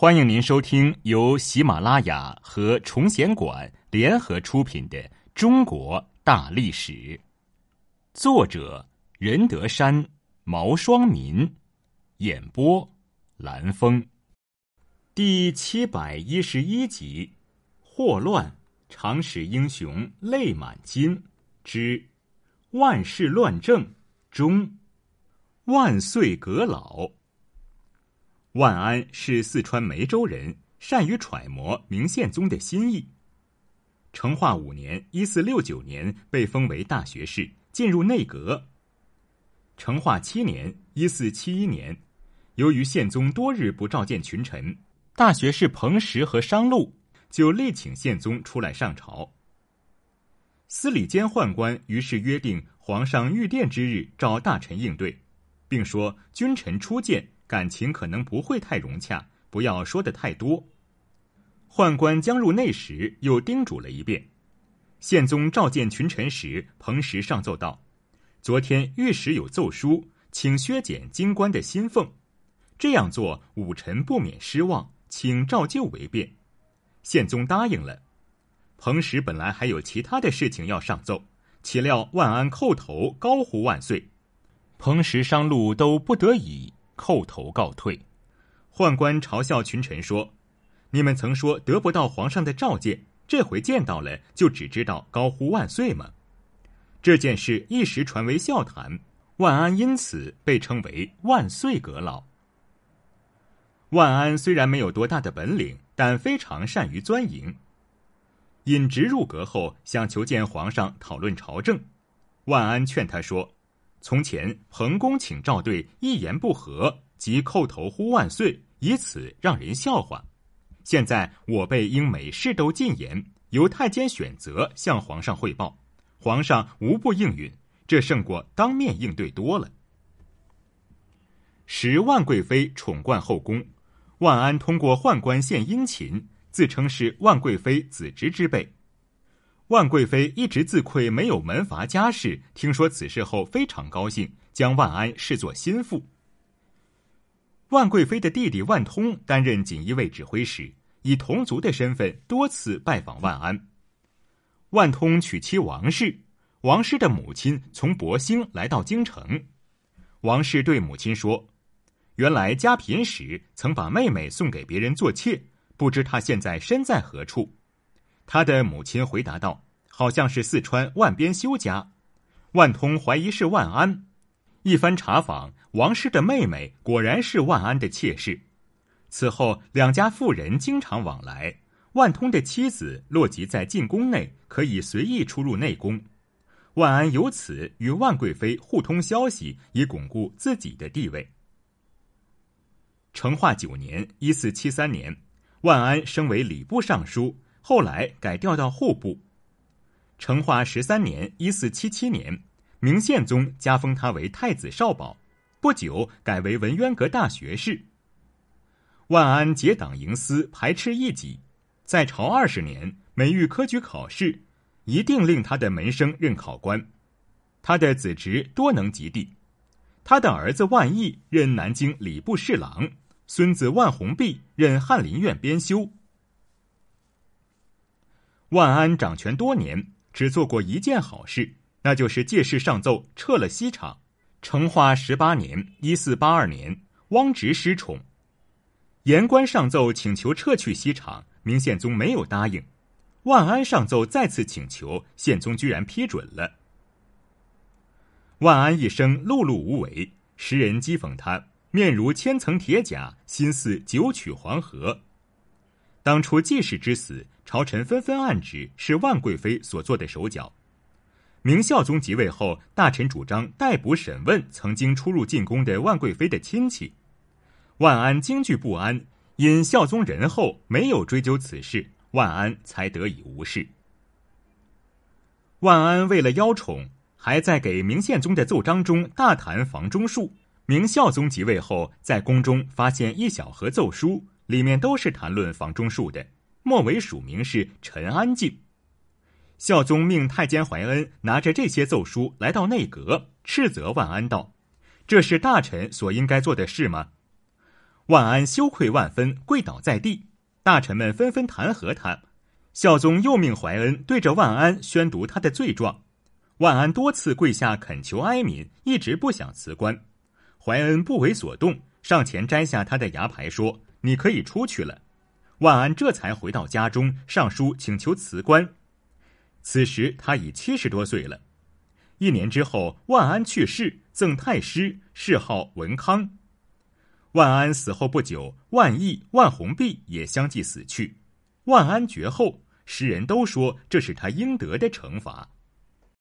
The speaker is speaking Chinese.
欢迎您收听由喜马拉雅和崇贤馆联合出品的《中国大历史》，作者任德山、毛双民，演播蓝峰，第七百一十一集：祸乱，常使英雄泪满襟之万世乱政中，万岁阁老。万安是四川梅州人，善于揣摩明宪宗的心意。成化五年（一四六九年）被封为大学士，进入内阁。成化七年（一四七一年），由于宪宗多日不召见群臣，大学士彭石和商禄就力请宪宗出来上朝。司礼监宦官于是约定皇上御殿之日召大臣应对，并说君臣初见。感情可能不会太融洽，不要说的太多。宦官将入内时，又叮嘱了一遍。宪宗召见群臣时，彭实上奏道：“昨天御史有奏书，请削减京官的薪俸，这样做武臣不免失望，请照旧为便。”宪宗答应了。彭实本来还有其他的事情要上奏，岂料万安叩头高呼万岁，彭实、商路都不得已。叩头告退，宦官嘲笑群臣说：“你们曾说得不到皇上的召见，这回见到了，就只知道高呼万岁吗？”这件事一时传为笑谈，万安因此被称为“万岁阁老”。万安虽然没有多大的本领，但非常善于钻营。尹直入阁后，想求见皇上讨论朝政，万安劝他说。从前彭公请赵对一言不合即叩头呼万岁，以此让人笑话。现在我辈应每事都进言，由太监选择向皇上汇报，皇上无不应允，这胜过当面应对多了。时万贵妃宠冠后宫，万安通过宦官献殷勤，自称是万贵妃子侄之辈。万贵妃一直自愧没有门阀家世，听说此事后非常高兴，将万安视作心腹。万贵妃的弟弟万通担任锦衣卫指挥使，以同族的身份多次拜访万安。万通娶妻王氏，王氏的母亲从博兴来到京城，王氏对母亲说：“原来家贫时曾把妹妹送给别人做妾，不知她现在身在何处。”他的母亲回答道：“好像是四川万边修家。”万通怀疑是万安，一番查访，王氏的妹妹果然是万安的妾室。此后，两家妇人经常往来。万通的妻子落籍在进宫内，可以随意出入内宫。万安由此与万贵妃互通消息，以巩固自己的地位。成化九年（一四七三年），万安升为礼部尚书。后来改调到户部。成化十三年（一四七七年），明宪宗加封他为太子少保，不久改为文渊阁大学士。万安结党营私，排斥异己，在朝二十年，每遇科举考试，一定令他的门生任考官。他的子侄多能及第，他的儿子万毅任南京礼部侍郎，孙子万弘弼任翰林院编修。万安掌权多年，只做过一件好事，那就是借势上奏撤了西厂。成化十八年（一四八二年），汪直失宠，言官上奏请求撤去西厂，明宪宗没有答应。万安上奏再次请求，宪宗居然批准了。万安一生碌碌无为，时人讥讽他面如千层铁甲，心似九曲黄河。当初季氏之死。朝臣纷纷暗指是万贵妃所做的手脚。明孝宗即位后，大臣主张逮捕审问曾经出入进宫的万贵妃的亲戚。万安惊惧不安，因孝宗仁厚，没有追究此事，万安才得以无事。万安为了邀宠，还在给明宪宗的奏章中大谈房中术。明孝宗即位后，在宫中发现一小盒奏书，里面都是谈论房中术的。末尾署名是陈安静。孝宗命太监怀恩拿着这些奏书来到内阁，斥责万安道：“这是大臣所应该做的事吗？”万安羞愧万分，跪倒在地。大臣们纷纷弹劾他。孝宗又命怀恩对着万安宣读他的罪状。万安多次跪下恳求哀悯，一直不想辞官。怀恩不为所动，上前摘下他的牙牌，说：“你可以出去了。”万安这才回到家中，上书请求辞官。此时他已七十多岁了。一年之后，万安去世，赠太师，谥号文康。万安死后不久，万历、万弘弼也相继死去。万安绝后，世人都说这是他应得的惩罚。